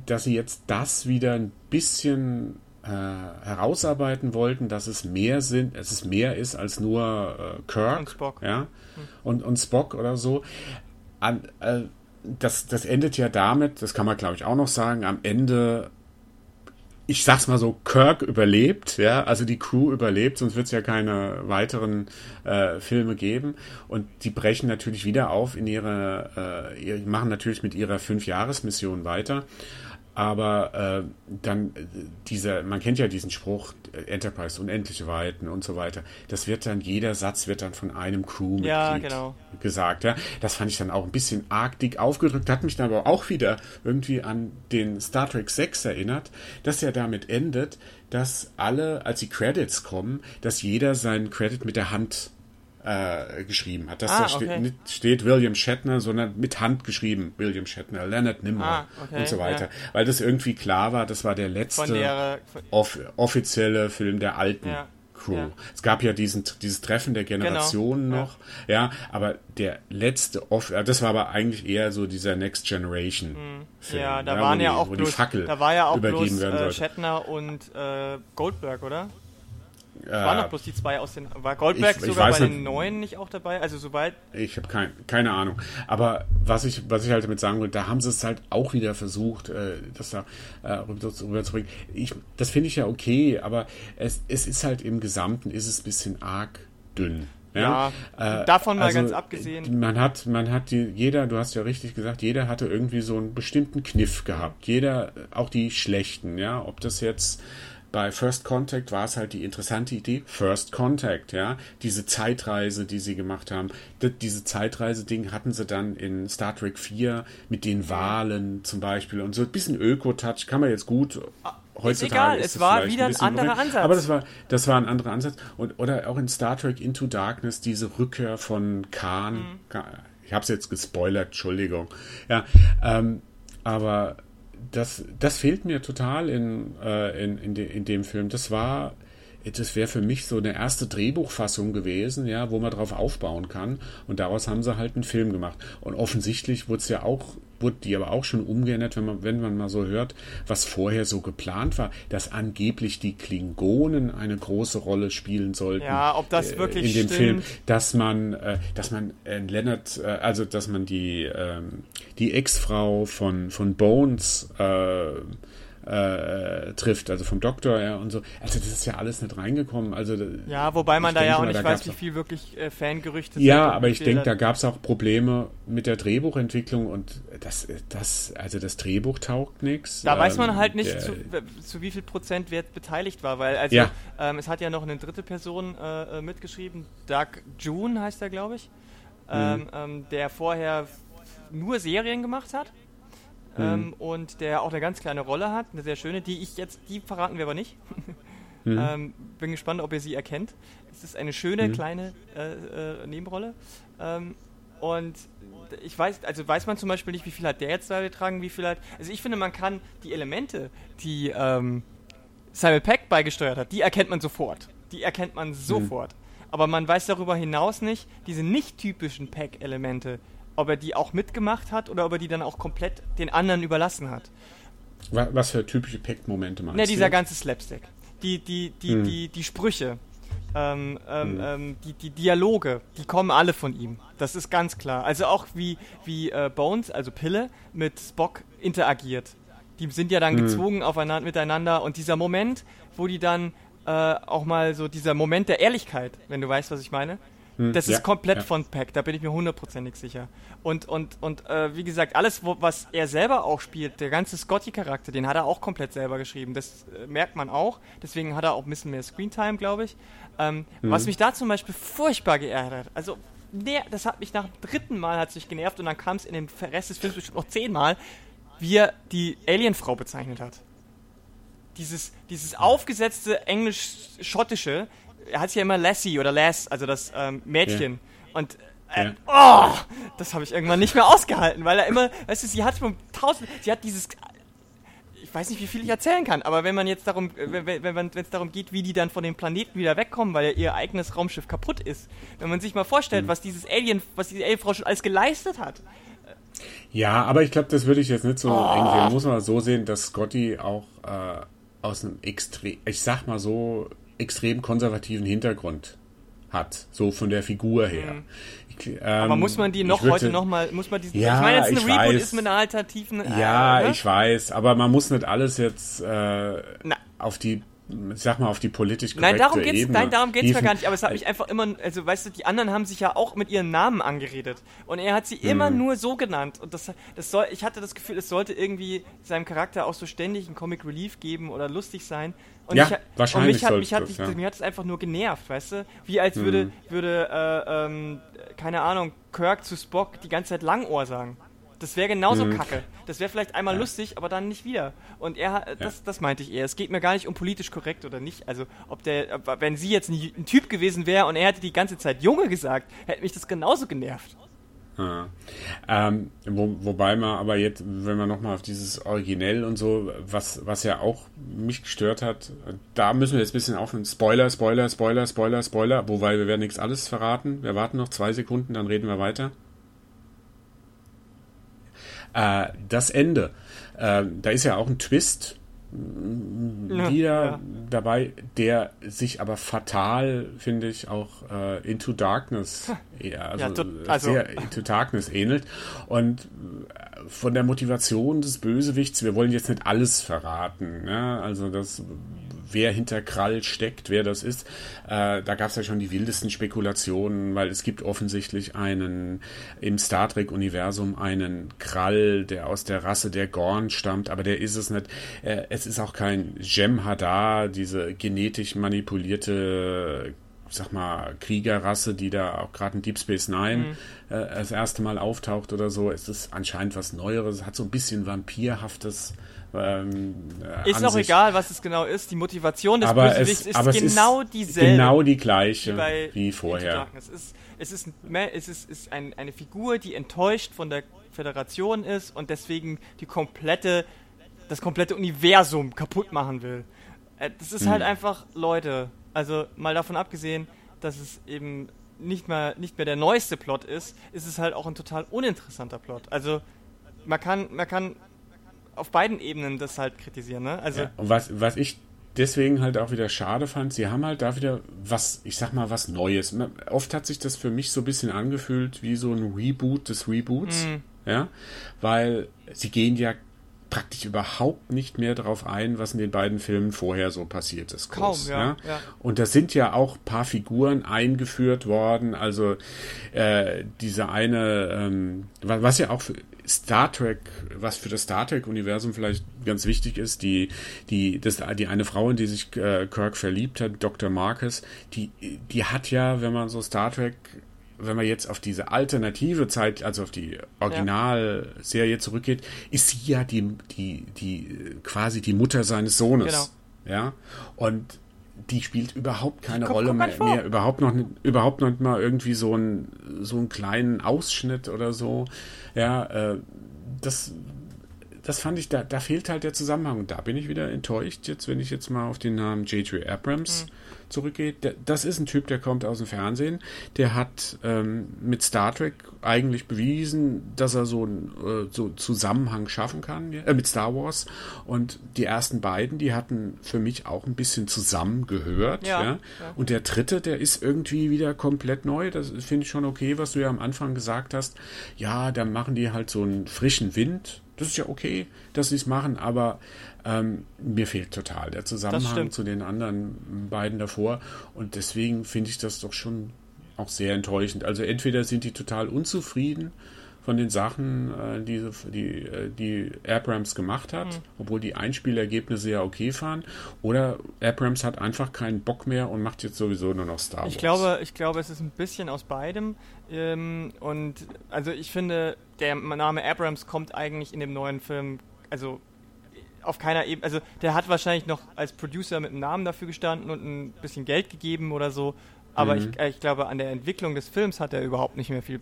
dass sie jetzt das wieder ein bisschen äh, herausarbeiten wollten, dass es mehr sind, dass es mehr ist als nur äh, Kirk und Spock. Ja? Hm. Und, und Spock oder so. An, äh, das, das endet ja damit, das kann man glaube ich auch noch sagen, am Ende ich sag's mal so, Kirk überlebt, ja, also die Crew überlebt, sonst wird es ja keine weiteren äh, Filme geben. Und die brechen natürlich wieder auf in ihre, äh, machen natürlich mit ihrer Fünf-Jahres-Mission weiter aber äh, dann äh, dieser, man kennt ja diesen Spruch, äh, Enterprise, unendliche Weiten und so weiter. Das wird dann, jeder Satz wird dann von einem Crewmitglied ja, genau. gesagt. Ja? Das fand ich dann auch ein bisschen arg dick aufgedrückt, hat mich dann aber auch wieder irgendwie an den Star Trek 6 erinnert, dass er damit endet, dass alle, als die Credits kommen, dass jeder seinen Credit mit der Hand äh, geschrieben hat. Dass ah, da steht, okay. nicht steht William Shatner, sondern mit Hand geschrieben William Shatner, Leonard Nimoy ah, okay, und so weiter. Ja. Weil das irgendwie klar war, das war der letzte der, off offizielle Film der alten ja. Crew. Ja. Es gab ja diesen, dieses Treffen der Generationen genau. noch, ja. aber der letzte, Off das war aber eigentlich eher so dieser Next Generation mhm. Film. Ja, da ja, waren ja die, auch bloß, da war ja auch bloß äh, Shatner und äh, Goldberg, oder? Es waren noch bloß die zwei aus den. War Goldberg ich, sogar ich bei nicht, den neuen nicht auch dabei? Also soweit. Ich habe kein, keine Ahnung. Aber was ich, was ich halt damit sagen will, da haben sie es halt auch wieder versucht, äh, das da äh, rüberzubringen. Ich, das finde ich ja okay, aber es, es ist halt im Gesamten ist es ein bisschen arg dünn. Ja, ja äh, davon mal also, ganz abgesehen. Man hat, man hat die, jeder, du hast ja richtig gesagt, jeder hatte irgendwie so einen bestimmten Kniff gehabt. Jeder, auch die schlechten, ja, ob das jetzt bei First Contact war es halt die interessante Idee, First Contact, ja, diese Zeitreise, die sie gemacht haben. Diese Zeitreise-Ding hatten sie dann in Star Trek 4 mit den Wahlen zum Beispiel und so ein bisschen Öko-Touch kann man jetzt gut heutzutage ist egal, ist es war wieder ein, ein anderer Ansatz. Aber das war, das war ein anderer Ansatz. Und, oder auch in Star Trek Into Darkness diese Rückkehr von Khan. Mhm. Ich habe es jetzt gespoilert, Entschuldigung. Ja, ähm, aber das, das fehlt mir total in, äh, in, in, de, in dem Film. Das war, das wäre für mich so eine erste Drehbuchfassung gewesen, ja, wo man drauf aufbauen kann. Und daraus haben sie halt einen Film gemacht. Und offensichtlich wurde es ja auch, wurde die aber auch schon umgeändert, wenn man, wenn man mal so hört, was vorher so geplant war, dass angeblich die Klingonen eine große Rolle spielen sollten. Ja, ob das wirklich äh, in dem stimmt. Film, dass man, äh, dass man äh, Leonard, äh, also dass man die ähm, die Ex-Frau von von Bones äh, äh, trifft, also vom Doktor ja, und so. Also das ist ja alles nicht reingekommen. Also ja, wobei man da ja auch nicht weiß, wie viel wirklich äh, Fangerüchte sind. Ja, aber ich denke, da gab es auch Probleme mit der Drehbuchentwicklung und das, das, also das Drehbuch taugt nichts. Da ähm, weiß man halt nicht, der, zu, zu, wie viel Prozent wer beteiligt war, weil also ja. ähm, es hat ja noch eine dritte Person äh, äh mitgeschrieben, Doug June heißt er, glaube ich, mhm. ähm, mhm. der vorher nur Serien gemacht hat mhm. ähm, und der auch eine ganz kleine Rolle hat, eine sehr schöne, die ich jetzt, die verraten wir aber nicht. *laughs* mhm. ähm, bin gespannt, ob ihr sie erkennt. Es ist eine schöne mhm. kleine äh, äh, Nebenrolle. Ähm, und ich weiß, also weiß man zum Beispiel nicht, wie viel hat der jetzt da getragen, wie viel hat. Also ich finde, man kann die Elemente, die ähm, Simon Peck beigesteuert hat, die erkennt man sofort. Die erkennt man mhm. sofort. Aber man weiß darüber hinaus nicht, diese nicht typischen Pack-Elemente, ob er die auch mitgemacht hat oder ob er die dann auch komplett den anderen überlassen hat. Was für typische Pact-Momente meinst du? Ne, dieser ganze Slapstick. Die, die, die, hm. die, die Sprüche, ähm, ähm, hm. ähm, die, die Dialoge, die kommen alle von ihm. Das ist ganz klar. Also auch wie, wie äh, Bones, also Pille, mit Spock interagiert. Die sind ja dann hm. gezwungen aufeinander, miteinander und dieser Moment, wo die dann äh, auch mal so dieser Moment der Ehrlichkeit, wenn du weißt, was ich meine, hm, das ist ja, komplett ja. von Pack, da bin ich mir hundertprozentig sicher. Und, und, und äh, wie gesagt, alles, wo, was er selber auch spielt, der ganze Scotty-Charakter, den hat er auch komplett selber geschrieben. Das äh, merkt man auch. Deswegen hat er auch ein bisschen mehr Screentime, glaube ich. Ähm, mhm. Was mich da zum Beispiel furchtbar geärgert hat, also nee, das hat mich nach dem dritten Mal hat's mich genervt und dann kam es in dem Rest des Films bestimmt noch zehnmal, wie er die Alienfrau bezeichnet hat. Dieses, dieses aufgesetzte englisch-schottische, er hat ja immer Lassie oder Lass, also das ähm, Mädchen. Ja. Und äh, ja. oh, das habe ich irgendwann nicht mehr ausgehalten, weil er immer, weißt du, sie hat von tausend, sie hat dieses, ich weiß nicht, wie viel ich erzählen kann, aber wenn man jetzt darum, wenn wenn wenn es darum geht, wie die dann von dem Planeten wieder wegkommen, weil ja ihr eigenes Raumschiff kaputt ist, wenn man sich mal vorstellt, mhm. was dieses Alien, was diese Alienfrau schon alles geleistet hat. Ja, aber ich glaube, das würde ich jetzt nicht so oh. eng sehen. Muss man so sehen, dass Scotty auch äh, aus einem extrem, ich sag mal so, extrem konservativen Hintergrund hat, so von der Figur her. Mhm. Ich, ähm, Aber muss man die noch heute noch mal, muss man diesen, ja, ich meine jetzt ein Reboot weiß, ist mit einer alternativen. Äh, ja, ne? ich weiß, aber man muss nicht alles jetzt äh, auf die ich sag mal, auf die politisch korrekte nein, darum geht's, Ebene. Nein, darum geht es mir gar nicht, aber es hat mich einfach immer, also weißt du, die anderen haben sich ja auch mit ihren Namen angeredet und er hat sie hm. immer nur so genannt und das, das soll, ich hatte das Gefühl, es sollte irgendwie seinem Charakter auch so ständig ein Comic Relief geben oder lustig sein und ja, ich, wahrscheinlich und mich hat, mich hat, das, ja. mich hat es einfach nur genervt, weißt du? Wie als würde, hm. würde äh, ähm, keine Ahnung, Kirk zu Spock die ganze Zeit Langohr sagen. Das wäre genauso mhm. kacke. Das wäre vielleicht einmal ja. lustig, aber dann nicht wieder. Und er, das, ja. das meinte ich eher. Es geht mir gar nicht um politisch korrekt oder nicht. Also, ob der, wenn sie jetzt ein, ein Typ gewesen wäre und er hätte die ganze Zeit Junge gesagt, hätte mich das genauso genervt. Ja. Ähm, wo, wobei man aber jetzt, wenn man nochmal auf dieses Originell und so, was, was ja auch mich gestört hat, da müssen wir jetzt ein bisschen aufhören. Spoiler, Spoiler, Spoiler, Spoiler, Spoiler, wobei wir werden nichts alles verraten. Wir warten noch zwei Sekunden, dann reden wir weiter. Äh, das Ende. Äh, da ist ja auch ein Twist wieder ja. dabei, der sich aber fatal, finde ich, auch äh, Into Darkness, eher, also, ja, to, also, sehr Into Darkness ähnelt. Und äh, von der Motivation des Bösewichts, wir wollen jetzt nicht alles verraten, ne? also das wer hinter Krall steckt, wer das ist. Äh, da gab es ja schon die wildesten Spekulationen, weil es gibt offensichtlich einen im Star Trek-Universum einen Krall, der aus der Rasse der Gorn stammt, aber der ist es nicht. Äh, es ist auch kein Jem'Hadar, diese genetisch manipulierte sag mal, Kriegerrasse, die da auch gerade in Deep Space Nine mhm. äh, das erste Mal auftaucht oder so. Es ist anscheinend was Neueres, hat so ein bisschen vampirhaftes ähm, äh, ist auch egal, was es genau ist. Die Motivation des aber Bösewichts ist genau ist dieselbe. Genau die gleiche wie, wie vorher. Es ist, es ist, es ist, ist ein, eine Figur, die enttäuscht von der Föderation ist und deswegen die komplette, das komplette Universum kaputt machen will. Äh, das ist hm. halt einfach, Leute, also mal davon abgesehen, dass es eben nicht, mal, nicht mehr der neueste Plot ist, ist es halt auch ein total uninteressanter Plot. Also man kann, man kann auf beiden Ebenen das halt kritisieren, ne? Also ja, was, was ich deswegen halt auch wieder schade fand, sie haben halt da wieder was, ich sag mal, was Neues. Oft hat sich das für mich so ein bisschen angefühlt wie so ein Reboot des Reboots, mhm. ja, weil sie gehen ja praktisch überhaupt nicht mehr darauf ein, was in den beiden Filmen vorher so passiert ist. Kaum, ja, ja. ja. Und da sind ja auch ein paar Figuren eingeführt worden. Also äh, diese eine, ähm, was ja auch für, Star Trek, was für das Star Trek-Universum vielleicht ganz wichtig ist, die, die, das, die eine Frau, in die sich äh, Kirk verliebt hat, Dr. Marcus, die, die hat ja, wenn man so Star Trek wenn man jetzt auf diese alternative Zeit, also auf die Originalserie zurückgeht, ist sie ja die, die, die, quasi die Mutter seines Sohnes. Genau. Ja. Und die spielt überhaupt keine komm, Rolle komm mehr, mehr, überhaupt noch überhaupt noch mal irgendwie so einen so einen kleinen Ausschnitt oder so ja äh, das das fand ich da da fehlt halt der Zusammenhang und da bin ich wieder enttäuscht jetzt wenn ich jetzt mal auf den Namen J.J. Abrams mhm zurückgeht, das ist ein Typ, der kommt aus dem Fernsehen, der hat ähm, mit Star Trek eigentlich bewiesen, dass er so einen äh, so Zusammenhang schaffen kann äh, mit Star Wars. Und die ersten beiden, die hatten für mich auch ein bisschen zusammengehört. Ja, ja. ja. Und der dritte, der ist irgendwie wieder komplett neu. Das finde ich schon okay, was du ja am Anfang gesagt hast. Ja, da machen die halt so einen frischen Wind. Das ist ja okay, dass sie es machen, aber ähm, mir fehlt total der Zusammenhang zu den anderen beiden davor. Und deswegen finde ich das doch schon auch sehr enttäuschend. Also entweder sind die total unzufrieden von den Sachen, äh, die, die, äh, die Abrams gemacht hat, mhm. obwohl die Einspielergebnisse ja okay waren, oder Abrams hat einfach keinen Bock mehr und macht jetzt sowieso nur noch Star Wars. Ich glaube, ich glaube, es ist ein bisschen aus beidem. Ähm, und also ich finde, der Name Abrams kommt eigentlich in dem neuen Film, also auf keiner Ebene, also der hat wahrscheinlich noch als Producer mit einem Namen dafür gestanden und ein bisschen Geld gegeben oder so, aber mhm. ich, ich glaube, an der Entwicklung des Films hat er überhaupt nicht mehr viel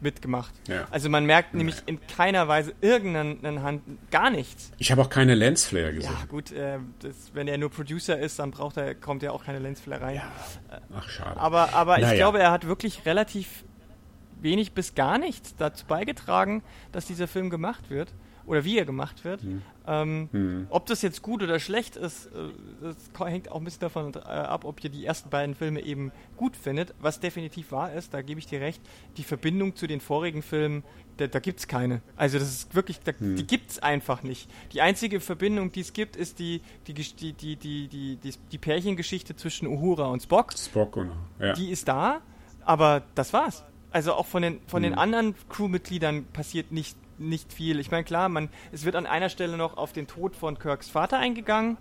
mitgemacht. Ja. Also man merkt nämlich in keiner Weise irgendeine Hand, gar nichts. Ich habe auch keine Lensflare gesehen. Ja gut, äh, das, wenn er nur Producer ist, dann braucht er, kommt ja auch keine Lensflare rein. Ja. Ach schade. Aber, aber naja. ich glaube, er hat wirklich relativ wenig bis gar nichts dazu beigetragen, dass dieser Film gemacht wird oder wie er gemacht wird. Mhm. Ähm, mhm. Ob das jetzt gut oder schlecht ist, äh, das hängt auch ein bisschen davon äh, ab, ob ihr die ersten beiden Filme eben gut findet. Was definitiv wahr ist, da gebe ich dir recht, die Verbindung zu den vorigen Filmen, da, da gibt es keine. Also das ist wirklich, da, mhm. die gibt es einfach nicht. Die einzige Verbindung, die es gibt, ist die, die, die, die, die, die, die, die Pärchengeschichte zwischen Uhura und Spock. Spock, genau. Ja. Die ist da, aber das war's. Also auch von den, von den mhm. anderen Crewmitgliedern passiert nicht nicht viel. Ich meine, klar, man, es wird an einer Stelle noch auf den Tod von Kirks Vater eingegangen,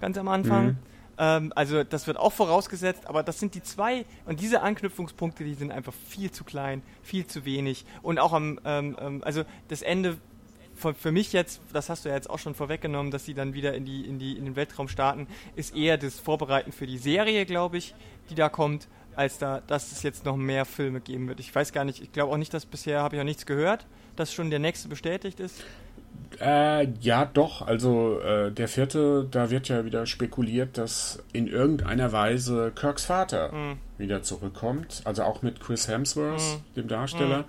ganz am Anfang. Mhm. Ähm, also das wird auch vorausgesetzt, aber das sind die zwei und diese Anknüpfungspunkte, die sind einfach viel zu klein, viel zu wenig. Und auch am, ähm, ähm, also das Ende für, für mich jetzt, das hast du ja jetzt auch schon vorweggenommen, dass sie dann wieder in, die, in, die, in den Weltraum starten, ist eher das Vorbereiten für die Serie, glaube ich, die da kommt. Als da, dass es jetzt noch mehr Filme geben wird. Ich weiß gar nicht, ich glaube auch nicht, dass bisher habe ich auch nichts gehört, dass schon der nächste bestätigt ist. Äh, ja, doch. Also äh, der vierte, da wird ja wieder spekuliert, dass in irgendeiner Weise Kirks Vater mhm. wieder zurückkommt. Also auch mit Chris Hemsworth, mhm. dem Darsteller. Mhm.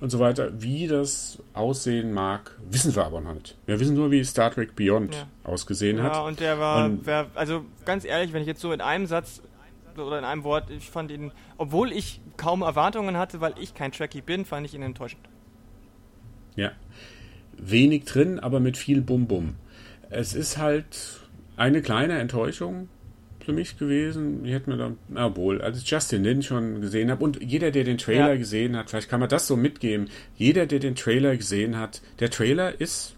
Und so weiter. Wie das aussehen mag, wissen wir aber noch nicht. Wir wissen nur, wie Star Trek Beyond ja. ausgesehen hat. Ja, und der war, und, wer, also ganz ehrlich, wenn ich jetzt so in einem Satz oder in einem Wort, ich fand ihn, obwohl ich kaum Erwartungen hatte, weil ich kein Trekkie bin, fand ich ihn enttäuschend. Ja, wenig drin, aber mit viel Bum-Bum. Es ist halt eine kleine Enttäuschung für mich gewesen. Ich hätte mir dann, na wohl, als ich Justin Lin schon gesehen habe und jeder, der den Trailer ja. gesehen hat, vielleicht kann man das so mitgeben. Jeder, der den Trailer gesehen hat, der Trailer ist,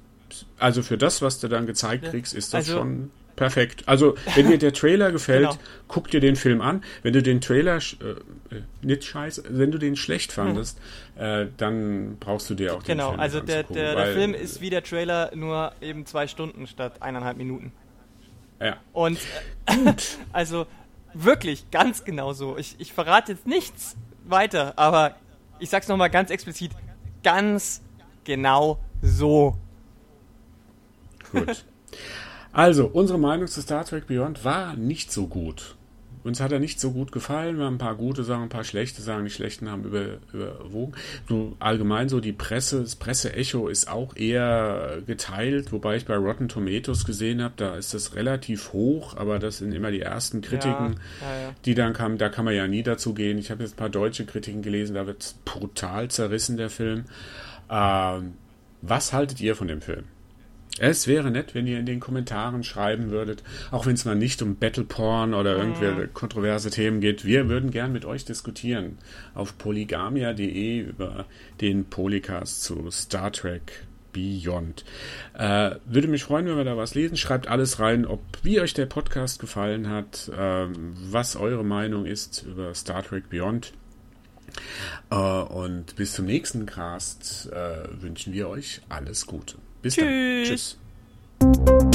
also für das, was du dann gezeigt kriegst, ist das also, schon perfekt. Also, wenn dir der Trailer *laughs* gefällt, genau. guck dir den Film an. Wenn du den Trailer äh, äh, nicht scheiße, wenn du den schlecht fandest, hm. äh, dann brauchst du dir auch genau, den Film Genau, also der, der, der Film ist wie der Trailer, nur eben zwei Stunden statt eineinhalb Minuten. Ja. Und äh, *laughs* also wirklich ganz genau so. Ich, ich verrate jetzt nichts weiter, aber ich sag's nochmal ganz explizit, ganz genau so. Gut. *laughs* Also, unsere Meinung zu Star Trek Beyond war nicht so gut. Uns hat er nicht so gut gefallen. Wir haben ein paar gute Sachen, ein paar schlechte Sachen. Die schlechten haben über, überwogen. So allgemein so die Presse, das Presseecho ist auch eher geteilt, wobei ich bei Rotten Tomatoes gesehen habe, da ist das relativ hoch, aber das sind immer die ersten Kritiken, ja, ja, ja. die dann kamen. Da kann man ja nie dazu gehen. Ich habe jetzt ein paar deutsche Kritiken gelesen, da wird brutal zerrissen, der Film. Ähm, was haltet ihr von dem Film? Es wäre nett, wenn ihr in den Kommentaren schreiben würdet, auch wenn es mal nicht um Battle Porn oder irgendwelche kontroverse Themen geht. Wir würden gern mit euch diskutieren auf polygamia.de über den Polycast zu Star Trek Beyond. Äh, würde mich freuen, wenn wir da was lesen. Schreibt alles rein, ob wie euch der Podcast gefallen hat, äh, was eure Meinung ist über Star Trek Beyond. Äh, und bis zum nächsten Cast äh, wünschen wir euch alles Gute. Bis Tschüss. dann. Tschüss.